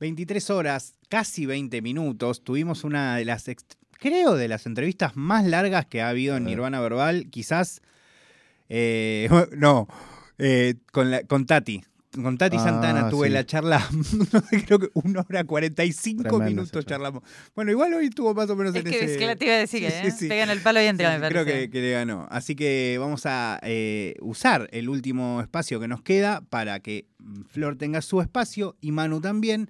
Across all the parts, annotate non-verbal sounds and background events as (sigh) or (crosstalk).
23 horas, casi 20 minutos. Tuvimos una de las, creo, de las entrevistas más largas que ha habido en. Nirvana Verbal. Quizás, eh, (laughs) no, eh, con, la- con Tati. Con Tati Ah, Santana tuve sí. la charla, (laughs) creo que una hora 45 Tremenda minutos charlamos. Bueno, igual hoy estuvo más o menos Es en que, ese... es que la te iba a decir, Sí, ¿eh? sí, sí. Pegan el palo y entra, Sí, me sí, creo que, que le ganó. Así que vamos a eh, usar el último espacio que nos queda para que mm, Flor tenga su espacio y Manu también.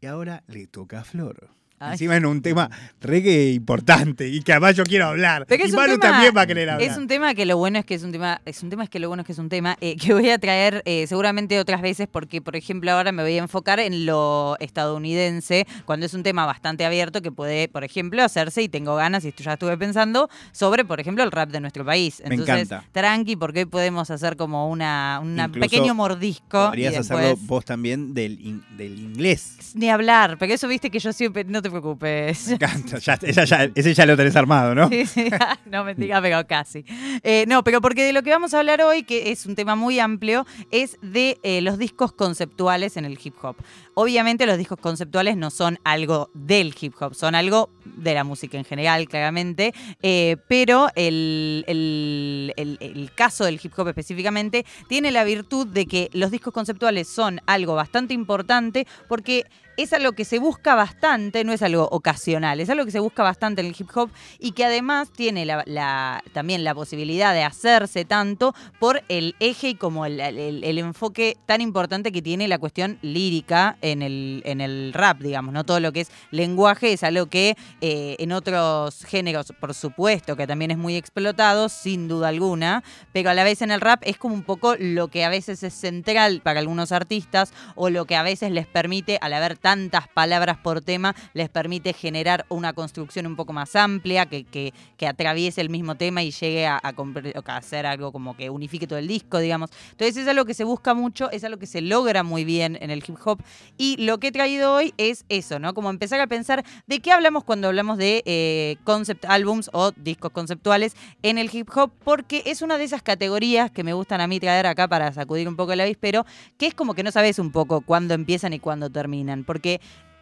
Y ahora le toca a Flor. Ay. Encima en un tema reggae importante y que además yo quiero hablar. Pero y Manu tema- también va a querer hablar. Es un tema que lo bueno es que es un tema, es un tema es que lo bueno es que es un tema eh, que voy a traer eh, seguramente otras veces porque, por ejemplo, ahora me voy a enfocar en lo estadounidense, cuando es un tema bastante abierto que puede, por ejemplo, hacerse, y tengo ganas, y esto ya estuve pensando, sobre, por ejemplo, el rap de nuestro país. Me Entonces, encanta. tranqui, porque hoy podemos hacer como una, un pequeño mordisco. Podrías después- hacerlo vos también del, in- del inglés. Ni hablar, porque eso viste que yo siempre, no te preocupes. Me encanta. (laughs) Ya- ese ya lo tenés armado, ¿no? Sí, sí. no mentira, pero casi. Eh, no, pero porque de lo que vamos a hablar hoy, que es un tema muy amplio, es de eh, los discos conceptuales en el hip hop. Obviamente los discos conceptuales no son algo del hip hop, son algo de la música en general, claramente, eh, pero el, el- el- el caso del hip hop específicamente tiene la virtud de que los discos conceptuales son algo bastante importante porque es algo que se busca bastante, no es algo ocasional, es algo que se busca bastante en el hip hop y que además tiene la- también la posibilidad de hacerse tanto por el eje y como el enfoque tan importante que tiene la cuestión lírica en el, en el rap, digamos, ¿no? Todo lo que es lenguaje es algo que eh, en otros géneros, por supuesto, que también es muy explotado, sin duda alguna, pero a la vez en el rap es como un poco lo que a veces es central para algunos artistas o lo que a veces les permite, al haber tantas palabras por tema, les permite generar una construcción un poco más amplia, que, atraviese el mismo tema y llegue a, hacer algo como que unifique todo el disco, digamos. Entonces es algo que se busca mucho, es algo que se logra muy bien en el hip hop. Y lo que he traído hoy es eso, ¿no? Como empezar a pensar de qué hablamos cuando hablamos de eh, concept albums o discos conceptuales en el hip hop, porque es una de esas categorías que me gustan a mí traer acá para sacudir un poco el avispero, que es como que no sabes un poco cuándo empiezan y cuándo terminan,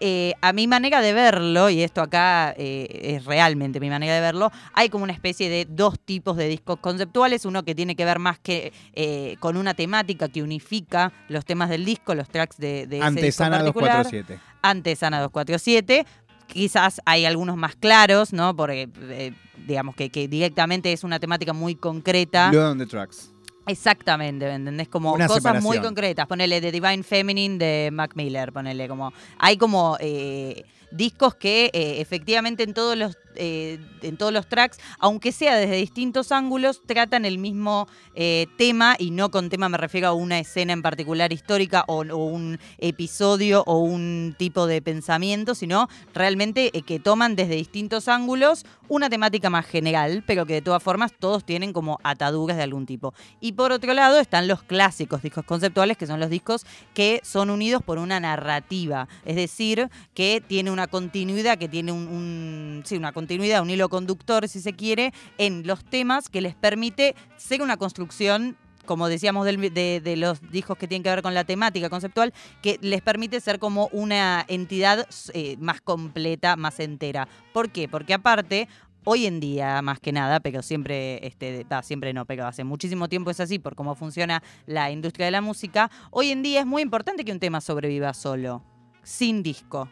eh, a mi manera de verlo, y esto acá eh, es realmente mi manera de verlo, hay como una especie de dos tipos de discos conceptuales, uno que tiene que ver más que eh, con una temática que unifica los temas del disco, los tracks de, de ese disco en Antesana particular. 247. Antesana 247. Quizás hay algunos más claros, ¿no? Porque eh, digamos que, que directamente es una temática muy concreta. Blood on the Tracks. Exactamente, ¿me entendés? Como Una cosas muy concretas. Ponele The Divine Feminine de Mac Miller, ponele como. Hay como eh, discos que eh, efectivamente en todos los. eh, en todos los tracks, aunque sea desde distintos ángulos, tratan el mismo eh, tema, y no con tema me refiero a una escena en particular histórica o, un episodio o un tipo de pensamiento, sino realmente que toman desde distintos ángulos una temática más general, pero que de todas formas todos tienen como ataduras de algún tipo. Y por otro lado están los clásicos discos conceptuales, que son los discos que son unidos por una narrativa, es decir, que tiene una continuidad, que tiene un, una continuidad, un hilo conductor, si se quiere, en los temas que les permite ser una construcción como decíamos del- de, de los discos que tienen que ver con la temática conceptual, que les permite ser como una entidad eh, más completa, más entera. ¿Por qué? Porque aparte, hoy en día, más que nada, pero siempre, este, siempre no, pero hace muchísimo tiempo es así por cómo funciona la industria de la música, hoy en día es muy importante que un tema sobreviva solo, sin disco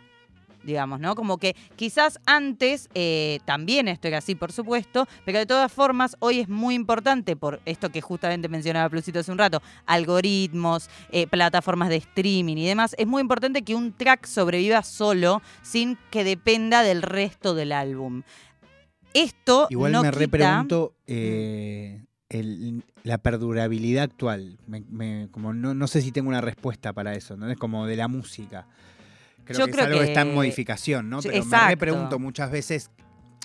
digamos, ¿no? Como que quizás antes eh, también esto era así, por supuesto, pero de todas formas hoy es muy importante por esto que justamente mencionaba Plusito hace un rato, algoritmos, eh, plataformas de streaming y demás, es muy importante que un track sobreviva solo sin que dependa del resto del álbum. Esto Igual no me quita- repregunto eh, el- la perdurabilidad actual. Me- me- como no, no sé si tengo una respuesta para eso, ¿no? Es como de la música. Creo Yo que creo es algo que... está en modificación, ¿no? Pero me exacto. repregunto muchas veces,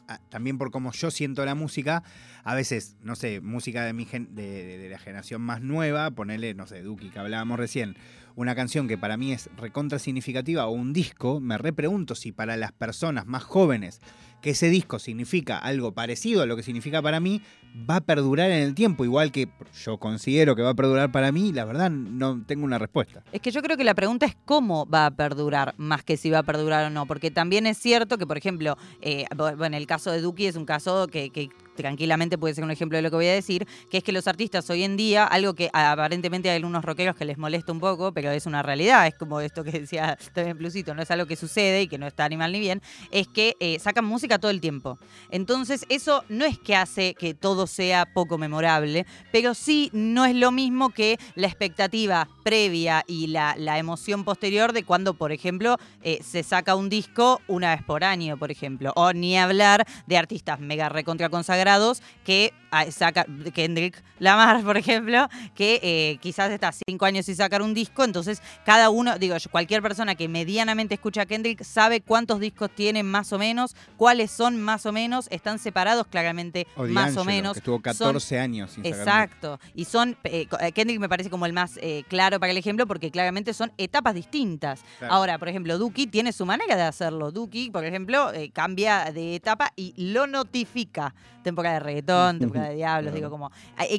ah, también por cómo yo siento la música, a veces, no sé, música de, mi gen- de, de- de la generación más nueva, ponerle, no sé, Duki, que hablábamos recién, una canción que para mí es recontra significativa o un disco, me repregunto si para las personas más jóvenes que ese disco significa algo parecido a lo que significa para mí, va a perdurar en el tiempo, igual que yo considero que va a perdurar para mí, la verdad no tengo una respuesta. Es que yo creo que la pregunta es cómo va a perdurar, más que si va a perdurar o no, porque también es cierto que, por ejemplo, eh, bueno, el caso de Duki es un caso que, tranquilamente puede ser un ejemplo de lo que voy a decir, que es que los artistas hoy en día, algo que aparentemente hay algunos rockeros que les molesta un poco, pero es una realidad, es como esto que decía (laughs) también Plusito, no es algo que sucede y que no está ni mal ni bien, es que eh, sacan música todo el tiempo. Entonces, eso no es que hace que todo sea poco memorable, pero sí no es lo mismo que la expectativa previa y la, emoción posterior de cuando, por ejemplo, eh, se saca un disco una vez por año, por ejemplo, o ni hablar de artistas mega recontra consagrados que saca Kendrick Lamar, (laughs) por ejemplo, que eh, quizás está cinco años y sacar un disco, entonces cada uno, digo, cualquier persona que medianamente escucha a Kendrick sabe cuántos discos tiene más o menos, cuáles son más o menos, están separados claramente más o menos. Que estuvo 14 años sin Exacto, y son, eh, eh, Kendrick me parece como el más claro para el ejemplo porque claramente son etapas distintas. Ahora, por ejemplo, Duki tiene su manera de hacerlo. Duki, por ejemplo, cambia de etapa y lo notifica temporada de reggaetón, temporada (laughs) de diablos, digo como...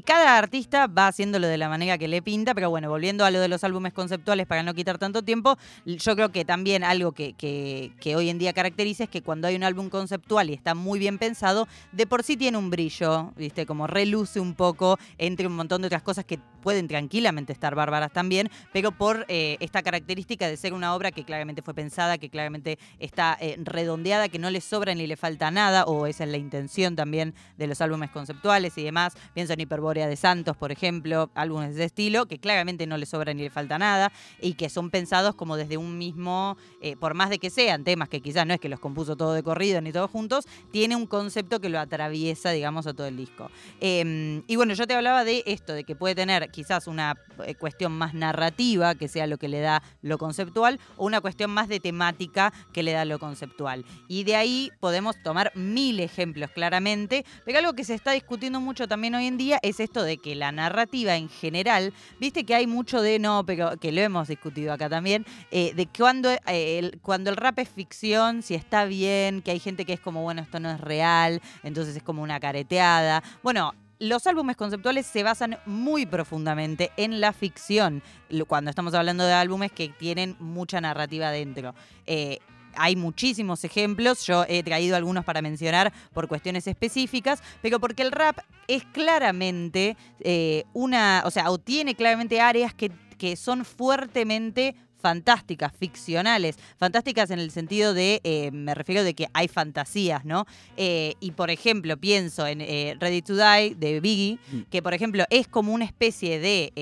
Cada artista va haciéndolo de la manera que le pinta, pero bueno, volviendo a lo de los álbumes conceptuales para no quitar tanto tiempo, yo creo que también algo que, que, hoy en día caracteriza es que cuando hay un álbum conceptual y está muy bien pensado, de por sí tiene un brillo, ¿viste? Como reluce un poco entre un montón de otras cosas que pueden tranquilamente estar bárbaras también, pero por eh, esta característica de ser una obra que claramente fue pensada, que claramente está eh, redondeada, que no le sobra ni le falta nada, o esa es la intención también de los álbumes conceptuales y demás. Pienso en Hiperbórea de Santos, por ejemplo, álbumes de estilo, que claramente no le sobra ni le falta nada y que son pensados como desde un mismo, eh, por más de que sean temas que quizás no es que los compuso todo de corrido ni todos juntos, tiene un concepto que lo atraviesa, digamos, a todo el disco. Em, y bueno, yo te hablaba de esto, de que puede tener quizás una eh, cuestión más narrativa, que sea lo que le da lo conceptual, o una cuestión más de temática que le da lo conceptual. Y de ahí podemos tomar mil ejemplos claramente, pero algo que se está discutiendo mucho también hoy en día es esto de que la narrativa en general, viste que hay mucho de, no, pero que lo hemos discutido acá también, eh, de cuando, eh, el, cuando el rap es ficción, si está bien, que hay gente que es como, bueno, esto no es real, entonces es como una careteada. Bueno, los álbumes conceptuales se basan muy profundamente en la ficción, cuando estamos hablando de álbumes que tienen mucha narrativa dentro. Eh, hay muchísimos ejemplos, yo he traído algunos para mencionar por cuestiones específicas, pero porque el rap es claramente eh, una, o sea, o tiene claramente áreas que, que son fuertemente fantásticas, ficcionales, fantásticas en el sentido de, eh, me refiero de que hay fantasías, ¿no? Eh, y por ejemplo, pienso en eh, Ready to Die de Biggie, mm. que por ejemplo es como una especie de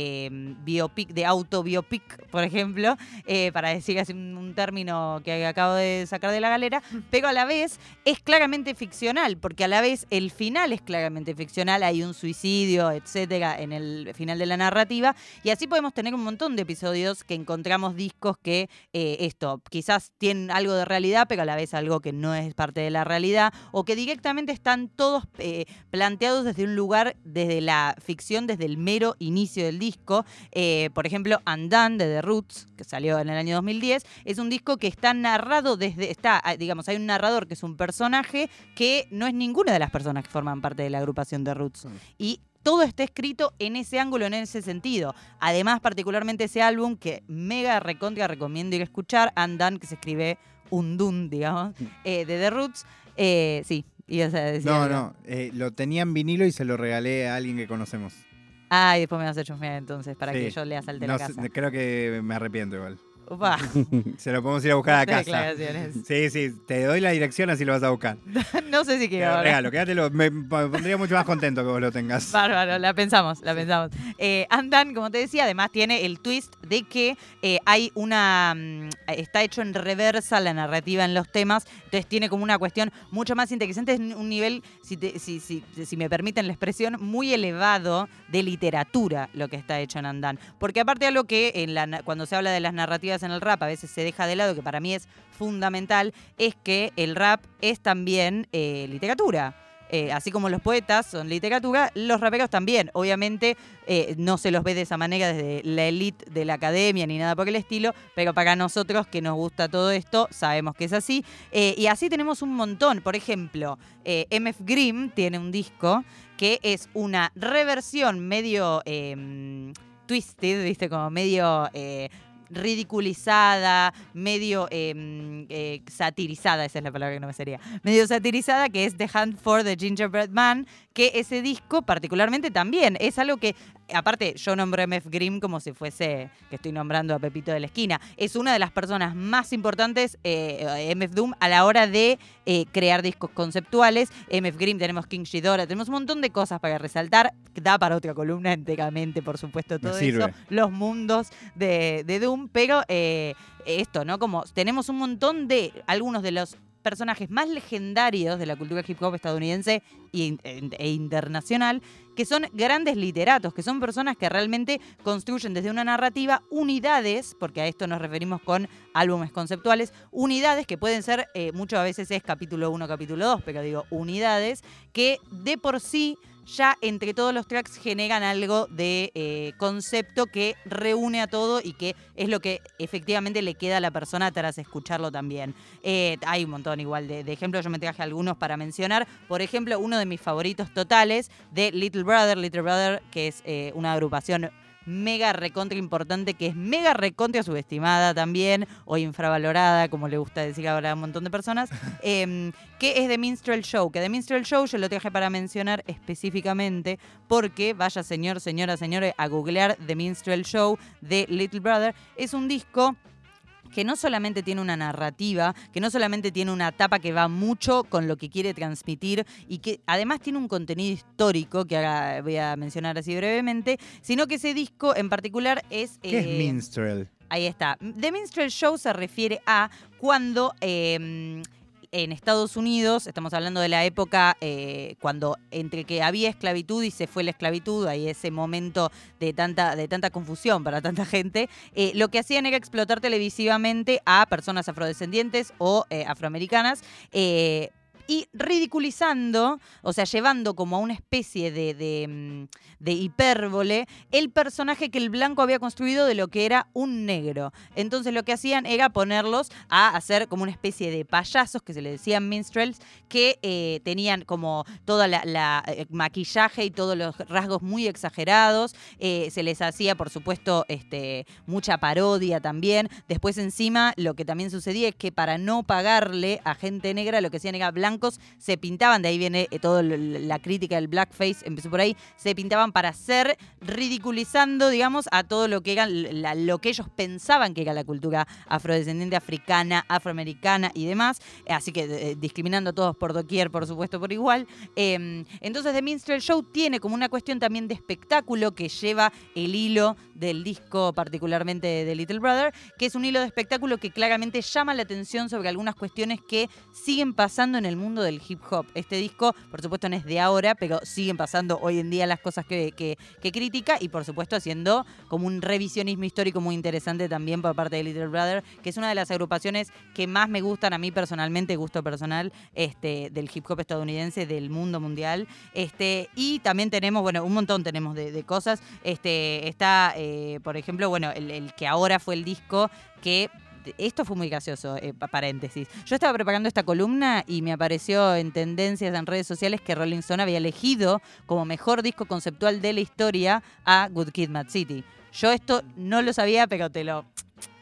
biopic, de autobiopic, por ejemplo, para decir así un, término que acabo de sacar de la galera, mm. pero a la vez es claramente ficcional, porque a la vez el final es claramente ficcional, hay un suicidio, etcétera, en el final de la narrativa, y así podemos tener un montón de episodios que encontramos discos que eh, esto, quizás tienen algo de realidad, pero a la vez algo que no es parte de la realidad, o que directamente están todos eh, planteados desde un lugar, desde la ficción, desde el mero inicio del disco. Eh, por ejemplo, Andan de The Roots, que salió en el año 2010, es un disco que está narrado desde, está, ah, digamos, hay un narrador que es un personaje que no es ninguna de las personas que forman parte de la agrupación de Roots. Y todo está escrito en ese ángulo, en ese sentido. Además, particularmente ese álbum que mega recontra recomiendo ir a escuchar, Andan, que se escribe Undun, digamos, mm. eh, de The Roots. Eh, sí, ibas a decir. No, no, eh, lo tenía en vinilo y se lo regalé a alguien que conocemos. Ah, y después me vas a chusmear entonces, para que yo lea salte la casa. Creo que me arrepiento igual. (laughs) Se lo podemos ir a buscar a casa. Sí, sí, te doy la dirección así lo vas a buscar. (laughs) no sé si quiero. Regalo, quédatelo. Me pondría mucho más contento que vos lo tengas. Bárbaro, la pensamos, la pensamos. Eh, Andan, como te decía, además tiene el twist de que eh, hay una. Mm, está hecho en reversa la narrativa en los temas, entonces tiene como una cuestión mucho más interesante, es un nivel, si, si, si, si me permiten la expresión, muy elevado de literatura lo que está hecho en Andan. Porque aparte de algo que en la, cuando se habla de las narrativas en el rap a veces se deja de lado, que para mí es fundamental, es que el rap es también eh, literatura. eh, así como los poetas son literatura, los raperos también. Obviamente eh, no se los ve de esa manera desde la élite de la academia ni nada por el estilo, pero para nosotros que nos gusta todo esto, sabemos que es así. Y así tenemos un montón. Por ejemplo, MF Grimm tiene un disco que es una reversión medio em, twisted, ¿viste? Como medio ridiculizada, medio em, eh, satirizada, esa es la palabra que no me sería, medio satirizada, que es The Hunt for the Gingerbread Man, que ese disco particularmente también es algo que, aparte yo nombro a MF Grimm como si fuese que estoy nombrando a Pepito de la esquina, es una de las personas más importantes, eh, MF Doom, a la hora de eh, crear discos conceptuales. MF Grimm, tenemos King Shidora, tenemos un montón de cosas para resaltar, da para otra columna enteramente, por supuesto, todo eso, los mundos de, Doom, pero eh, esto, ¿no? Como tenemos un montón de algunos de los personajes más legendarios de la cultura hip hop estadounidense e, e, internacional, que son grandes literatos, que son personas que realmente construyen desde una narrativa unidades, porque a esto nos referimos con álbumes conceptuales, unidades que pueden ser, eh, muchas veces es capítulo 1, capítulo 2, pero digo unidades, que de por sí ya entre todos los tracks generan algo de eh, concepto que reúne a todo y que es lo que efectivamente le queda a la persona tras escucharlo también. Eh, hay un montón igual de, ejemplos, yo me traje algunos para mencionar. Por ejemplo, uno de mis favoritos totales de Little Brother, Little Brother, que es eh, una agrupación mega recontra importante, que es mega recontra subestimada también, o infravalorada, como le gusta decir ahora a un montón de personas, (laughs) em, que es The Minstrel Show. Que The Minstrel Show yo lo traje para mencionar específicamente porque, vaya señor, señora, señores, a googlear The Minstrel Show de Little Brother, es un disco que no solamente tiene una narrativa, que no solamente tiene una etapa que va mucho con lo que quiere transmitir y que además tiene un contenido histórico que ahora voy a mencionar así brevemente, sino que ese disco en particular es... ¿Qué es eh, Minstrel? Ahí está. The Minstrel Show se refiere a cuando... Em, en Estados Unidos, estamos hablando de la época eh, cuando entre que había esclavitud y se fue la esclavitud, ahí ese momento de tanta, de tanta confusión para tanta gente, eh, lo que hacían era explotar televisivamente a personas afrodescendientes o eh, afroamericanas y ridiculizando, o sea, llevando como a una especie de, de, mm, de, hipérbole el personaje que el blanco había construido de lo que era un negro. Entonces lo que hacían era ponerlos a hacer como una especie de payasos, que se le decían minstrels, que eh, tenían como toda la, eh, maquillaje y todos los rasgos muy exagerados. Eh, se les hacía, por supuesto, este, mucha parodia también. Después encima lo que también sucedía es que para no pagarle a gente negra, lo que hacían era blanco se pintaban, de ahí viene eh, toda la crítica del blackface, empezó por ahí, se pintaban para ser ridiculizando, digamos, a todo lo que eran lo que ellos pensaban que era la cultura afrodescendiente africana, afroamericana y demás, así que eh, discriminando a todos por doquier, por supuesto, por igual. Em, entonces The Minstrel Show tiene como una cuestión también de espectáculo que lleva el hilo del disco particularmente de Little Brother, que es un hilo de espectáculo que claramente llama la atención sobre algunas cuestiones que siguen pasando en el mundo mundo del hip hop. Este disco, por supuesto, no es de ahora, pero siguen pasando hoy en día las cosas que, que, critica y, por supuesto, haciendo como un revisionismo histórico muy interesante también por parte de Little Brother, que es una de las agrupaciones que más me gustan a mí personalmente, gusto personal, este, del hip hop estadounidense, del mundo mundial. Este, y también tenemos, bueno, un montón tenemos de, cosas. Este, está, eh, por ejemplo, bueno, el que ahora fue el disco que esto fue muy gracioso, eh, paréntesis. Yo estaba preparando esta columna y me apareció en tendencias en redes sociales que Rolling Stone había elegido como mejor disco conceptual de la historia a Good Kid Mad City. Yo esto no lo sabía, pero te lo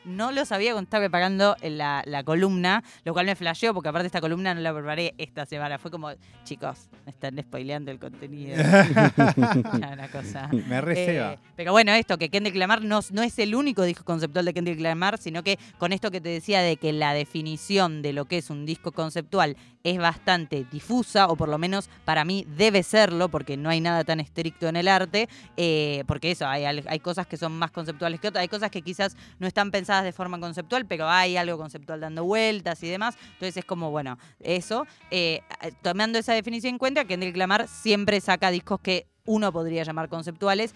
no lo sabía cuando estaba preparando la, la columna, lo cual me flasheó porque aparte esta columna no la preparé esta semana. Fue como, chicos, me están spoileando el contenido. (laughs) una cosa. Me receba. Eh, pero bueno, esto, que Kendrick Lamar no, no es el único disco conceptual de Kendrick Lamar, sino que con esto que te decía de que la definición de lo que es un disco conceptual es bastante difusa, o por lo menos para mí debe serlo, porque no hay nada tan estricto en el arte, eh, porque eso, hay, hay cosas que son más conceptuales que otras, hay cosas que quizás no están pensadas de forma conceptual, pero hay algo conceptual dando vueltas y demás, entonces es como, bueno, eso, eh, tomando esa definición en cuenta, Kendrick Lamar siempre saca discos que uno podría llamar conceptuales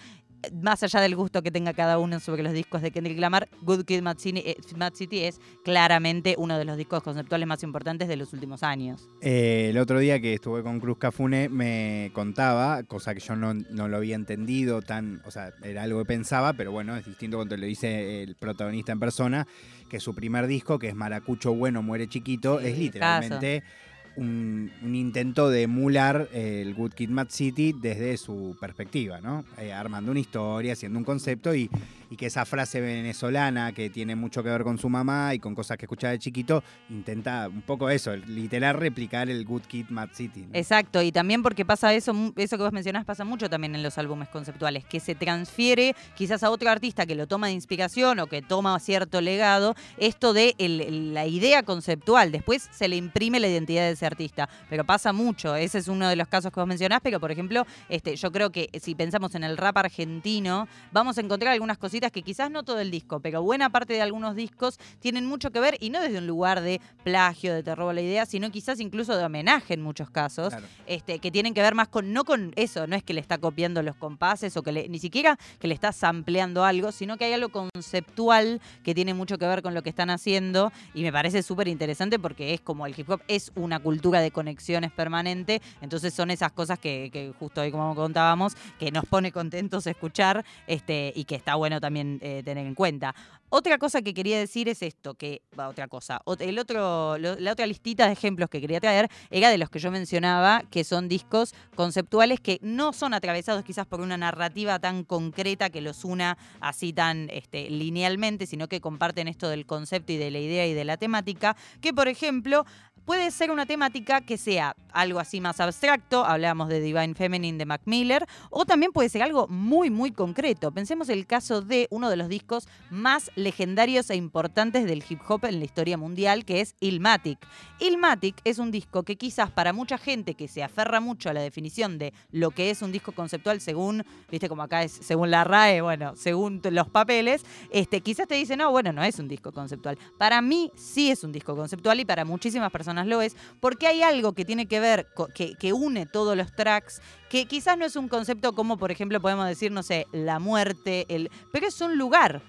más allá del gusto que tenga cada uno sobre los discos de Kendrick Lamar, Good Kid Mad City, eh, Mad City es claramente uno de los discos conceptuales más importantes de los últimos años. Eh, el otro día que estuve con Cruz Cafune me contaba, cosa que yo no, no lo había entendido tan, o sea, era algo que pensaba, pero bueno, es distinto cuando lo dice el protagonista en persona, que su primer disco, que es Maracucho Bueno Muere Chiquito, Sí, es literalmente un, un intento de emular el Good Kid Mad City desde su perspectiva, ¿no? Eh, armando una historia, haciendo un concepto y, y que esa frase venezolana que tiene mucho que ver con su mamá y con cosas que escuchaba de chiquito, intenta un poco eso, literal replicar el Good Kid Mad City. Exacto, y también porque pasa eso, eso que vos mencionás pasa mucho también en los álbumes conceptuales, que se transfiere quizás a otro artista que lo toma de inspiración o que toma cierto legado, esto de la idea conceptual, después se le imprime la identidad de ese artista, pero pasa mucho, ese es uno de los casos que vos mencionás, pero por ejemplo, este, yo creo que si pensamos en el rap argentino, vamos a encontrar algunas cositas que quizás no todo el disco, pero buena parte de algunos discos tienen mucho que ver, y no desde un lugar de plagio, de te robo la idea, sino quizás incluso de homenaje en muchos casos Claro. este, que tienen que ver más con, no con eso, no es que le está copiando los compases o que le, ni siquiera que le está sampleando algo, sino que hay algo conceptual que tiene mucho que ver con lo que están haciendo y me parece súper interesante porque es como el hip hop es una cultura de conexiones permanente, entonces son esas cosas que, que justo hoy como contábamos, que nos pone contentos escuchar este, y que está bueno también eh, tener en cuenta. Otra cosa que quería decir es esto, que va, otra cosa, el otro, la otra listita de ejemplos que quería traer era de los que yo mencionaba, que son discos conceptuales que no son atravesados quizás por una narrativa tan concreta que los una así tan este, linealmente, sino que comparten esto del concepto y de la idea y de la temática, que por ejemplo puede ser una temática que sea algo así más abstracto, hablábamos de Divine Feminine de Mac Miller, o también puede ser algo muy, muy concreto. Pensemos el caso de uno de los discos más legendarios e importantes del hip hop en la historia mundial, que es Illmatic. Illmatic es un disco que quizás para mucha gente que se aferra mucho a la definición de lo que es un disco conceptual según, viste como acá es según la RAE, bueno, según los papeles, este, quizás te dicen, no, bueno, no es un disco conceptual. Para mí sí es un disco conceptual y para muchísimas personas lo es, porque hay algo que tiene que ver, que, une todos los tracks, que quizás no es un concepto como, por ejemplo, podemos decir, no sé, la muerte, el, es un lugar.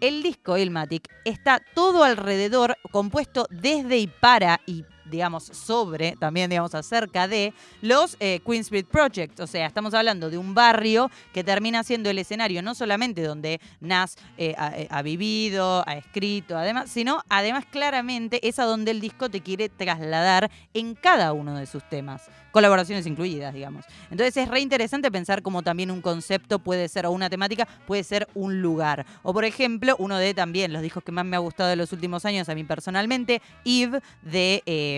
El disco Ilmatic está todo alrededor, compuesto desde y para y digamos, sobre, también, digamos, acerca de los eh, Queen Street Project. O sea, estamos hablando de un barrio que termina siendo el escenario no solamente donde Nas eh, ha, eh, ha vivido, ha escrito, además, sino además claramente es a donde el disco te quiere trasladar en cada uno de sus temas. Colaboraciones incluidas, digamos. Entonces es re interesante pensar cómo también un concepto puede ser, o una temática, puede ser un lugar. O por ejemplo, uno de también los discos que más me ha gustado de los últimos años a mí personalmente, Eve de eh,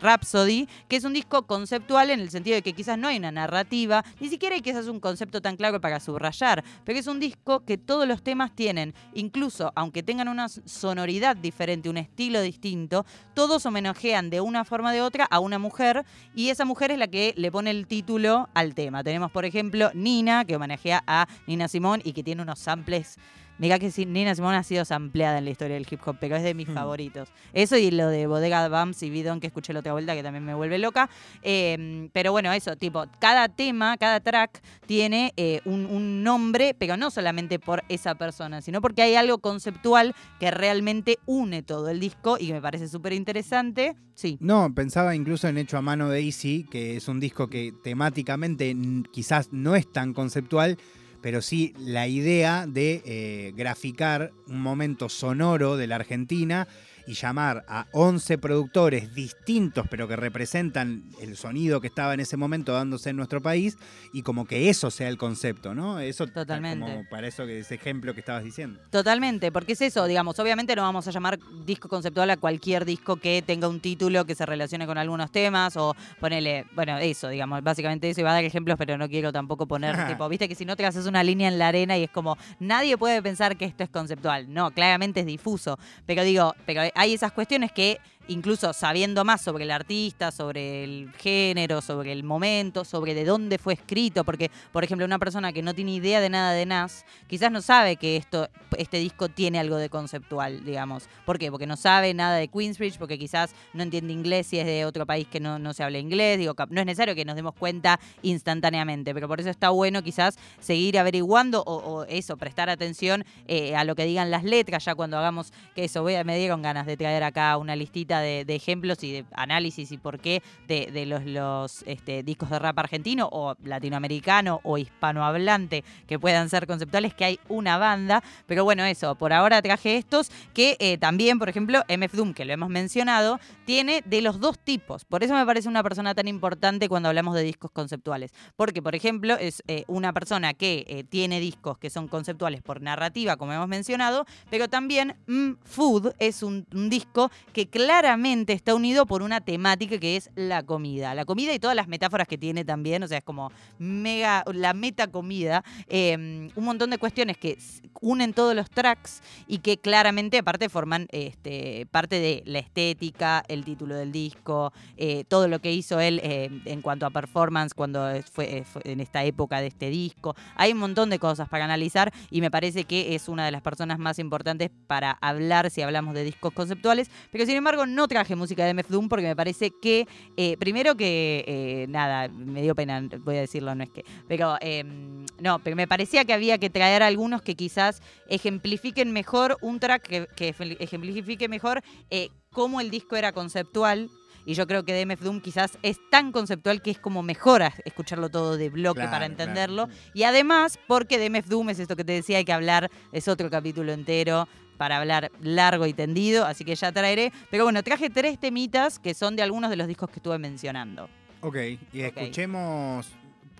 Rhapsody, que es un disco conceptual en el sentido de que quizás no hay una narrativa, ni siquiera hay quizás un concepto tan claro para subrayar, pero es un disco que todos los temas tienen, incluso aunque tengan una sonoridad diferente, un estilo distinto, todos homenajean de una forma o de otra a una mujer y esa mujer es la que le pone el título al tema. Tenemos, por ejemplo, Nina, que homenajea a Nina Simón y que tiene unos samples. Mirá que Nina Simón ha sido sampleada en la historia del hip hop, pero es de mis Hmm. favoritos. Eso y lo de Bodega Bumps y Bidon que escuché la otra vuelta, que también me vuelve loca. Eh, pero bueno, eso, tipo, cada tema, cada track tiene eh, un, un nombre, pero no solamente por esa persona, sino porque hay algo conceptual que realmente une todo el disco y que me parece súper interesante. Sí. No, pensaba incluso en Hecho a Mano de Easy, que es un disco que temáticamente quizás no es tan conceptual, pero sí la idea de eh, graficar un momento sonoro de la Argentina y llamar a 11 productores distintos, pero que representan el sonido que estaba en ese momento dándose en nuestro país, y como que eso sea el concepto, ¿no? Eso Totalmente. como para eso que ese ejemplo que estabas diciendo. Totalmente, porque es eso, digamos, obviamente no vamos a llamar disco conceptual a cualquier disco que tenga un título que se relacione con algunos temas o ponele, bueno, eso, digamos, básicamente eso, iba a dar ejemplos, pero no quiero tampoco poner, tipo, viste que si no te haces una línea en la arena y es como, nadie puede pensar que esto es conceptual, no, claramente es difuso, pero digo, pero hay esas cuestiones que incluso sabiendo más sobre el artista, sobre el género, sobre el momento, sobre de dónde fue escrito, porque, por ejemplo, una persona que no tiene idea de nada de Nas, quizás no sabe que esto, este disco tiene algo de conceptual, digamos. ¿Por qué? Porque no sabe nada de Queensbridge, porque quizás no entiende inglés si es de otro país que no, no se habla inglés, digo, no es necesario que nos demos cuenta instantáneamente, pero por eso está bueno quizás seguir averiguando o, eso, prestar atención eh, a lo que digan las letras, ya cuando hagamos que eso, voy me dieron ganas de traer acá una listita de, ejemplos y de análisis y por qué de, los, este, discos de rap argentino o latinoamericano o hispanohablante que puedan ser conceptuales, que hay una banda, pero bueno, eso, por ahora traje estos que eh, también, por ejemplo, MF Doom, que lo hemos mencionado, tiene de los dos tipos, por eso me parece una persona tan importante cuando hablamos de discos conceptuales, porque, por ejemplo, es eh, una persona que eh, tiene discos que son conceptuales por narrativa, como hemos mencionado, pero también mm, Food es un, disco que claramente está unido por una temática que es la comida. La comida y todas las metáforas que tiene también, o sea, es como mega, la meta comida, em, un montón de cuestiones que unen todos los tracks y que claramente aparte forman este, parte de la estética, el título del disco, eh, todo lo que hizo él en cuanto a performance cuando fue, fue en esta época de este disco. Hay un montón de cosas para analizar y me parece que es una de las personas más importantes para hablar si hablamos de discos conceptuales. Pero sin embargo, traje música de MF Doom porque me parece que, eh, primero que, eh, nada, me dio pena, voy a decirlo, no es que, pero em, no, pero me parecía que había que traer algunos que quizás ejemplifiquen mejor un track, que, que ejemplifique mejor eh, cómo el disco era conceptual y yo creo que DMF Doom quizás es tan conceptual que es como mejor escucharlo todo de bloque para entenderlo. Y además, porque DMF Doom es esto que te decía, hay que hablar, es otro capítulo entero para hablar largo y tendido, así que ya traeré. Pero bueno, traje tres temitas que son de algunos de los discos que estuve mencionando. Ok, y escuchemos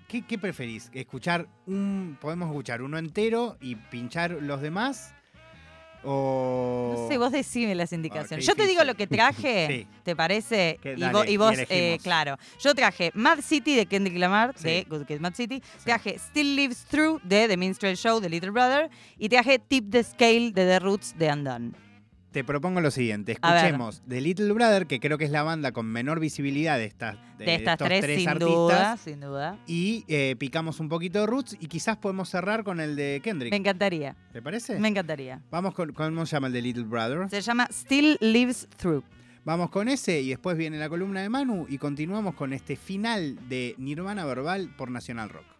¿Qué, ¿Qué, preferís? ¿Escuchar un. ¿Podemos escuchar uno entero y pinchar los demás? No sé, vos decime las indicaciones. yo te digo lo que traje, (laughs) ¿te parece? y, vos, eh, claro. Yo traje Mad City de Kendrick Lamar, de Good Kid Mad City. Traje Still Lives Through de The Minstrel Show de Little Brother. Y traje Tip the Scale de The Roots de Undone. Te propongo lo siguiente, escuchemos The Little Brother, que creo que es la banda con menor visibilidad de estas, de, estas tres, sin duda, sin duda. Y eh, picamos un poquito de Roots y quizás podemos cerrar con el de Kendrick. Me encantaría. ¿Te parece? Me encantaría. Vamos con, ¿cómo se llama el de Little Brother? Se llama Still Lives Through. Vamos con ese y después viene la columna de Manu y continuamos con este final de Nirvana Verbal por Nacional Rock.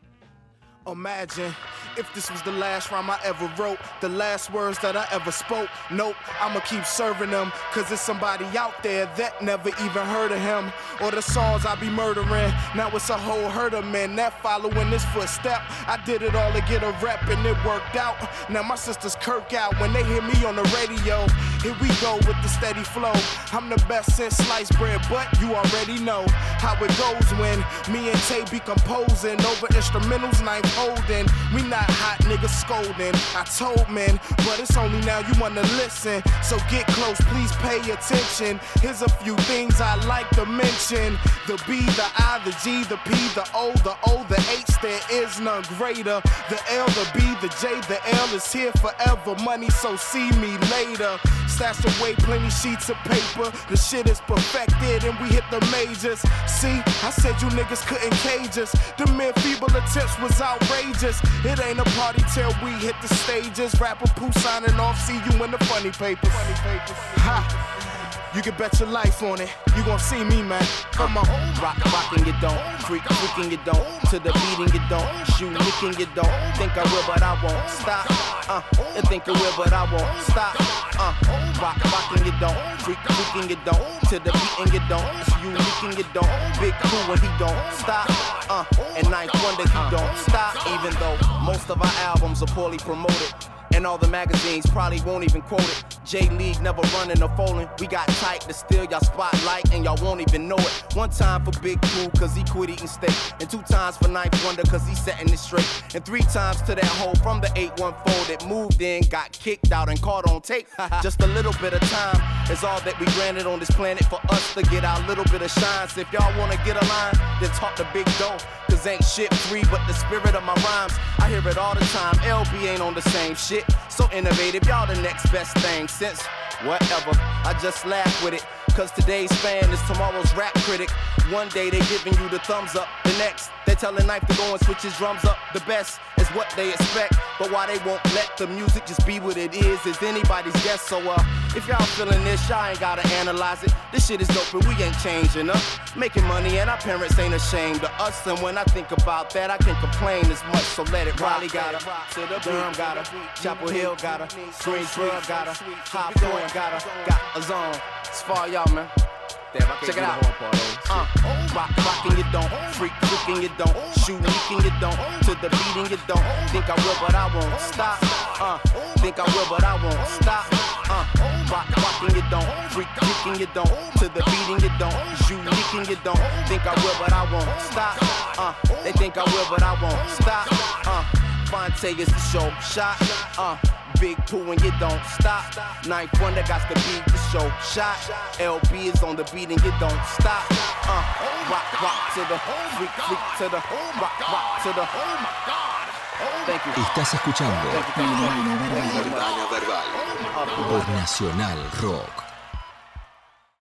Imagine if this was the last rhyme I ever wrote, the last words that I ever spoke. Nope, I'ma keep serving them, cause there's somebody out there that never even heard of him. Or the songs I be murdering. Now it's a whole herd of men that following this footstep. I did it all to get a rep and it worked out. Now my sisters kirk out when they hear me on the radio. Here we go with the steady flow. I'm the best since sliced bread, but you already know how it goes when me and Tay be composing over instrumentals, ninth holding. We not hot niggas scolding. I told men, but it's only now you wanna listen. So get close, please pay attention. Here's a few things I like to mention. The B, the I, the G, the P, the O, the O, the H, there is none greater. The L, the B, the J, the L is here forever. Money, so see me later. Stash away plenty sheets of paper. The shit is perfected and we hit the majors. See, I said you niggas couldn't cage us. The mere feeble attempts was out outrageous. It ain't a party till we hit the stages. Rapper Pooh signing off, see you in the funny papers. Funny papers. Ha. You can bet your life on it. You gon' see me, man. Come on. Rock, rockin' you don't. Freak, freaking you don't. To the beating you don't. Shoot, nicking you don't. Think I will, but I won't stop. Uh, you think I will, but I won't stop. Uh, rock, rockin' you don't. Freak, freaking you don't. To the beating you don't. You nicking you don't. Big cool when he don't stop. Uh, and ninth wonder he don't stop. Even though most of our albums are poorly promoted. And all the magazines probably won't even quote it. J League never running or folding. We got tight to steal y'all spotlight, and y'all won't even know it. One time for Big Pooh, cause he quit eating steak. And two times for Ninth Wonder, cause he setting it straight. And three times to that hole from the 814 that moved in, got kicked out, and caught on tape. (laughs) Just a little bit of time is all that we granted on this planet for us to get our little bit of shine. So if y'all wanna get a line, then talk to Big Doe. Ain't shit free but the spirit of my rhymes. I hear it all the time. LB ain't on the same shit. So innovative, y'all the next best thing since whatever. I just laugh with it. Cause today's fan is tomorrow's rap critic. One day they giving you the thumbs up, the next they telling Knife to go and switch his drums up. The best is what they expect, but why they won't let the music just be what it is is anybody's guess. So uh, if y'all feeling this, y'all ain't gotta analyze it. This shit is dope and we ain't changing up. Making money and our parents ain't ashamed of us. And when I think about that, I can't complain as much. So let it rock. Raleigh got her, to the Durham got her, Chapel Hill got her, Greensboro got her, Point got her, got a zone. It's for y'all, man. Check it out. Uh, rock, rockin' you don't, freak, freaking you don't, shoot, leaking you don't, to the beating you don't. Think I will, but I won't stop. Uh, think I will, but I won't stop. Uh, rock, rockin' you don't, freak, freaking you don't, to the beating you don't, shoot, leaking you don't. Think I will, but I won't stop. Uh, they think I will, but I won't stop. Uh, Fonte is the show shot. Uh, Big Pooh and you don't stop. Ninth Wonder got the beat the show shot. LB is on the beat and you don't stop. Uh, rock, rock to the freak, freak to the rock, rock to the. Oh my God. Thank you. Estás escuchando Thank you, thank you. Urbana Verbal por Nacional Rock.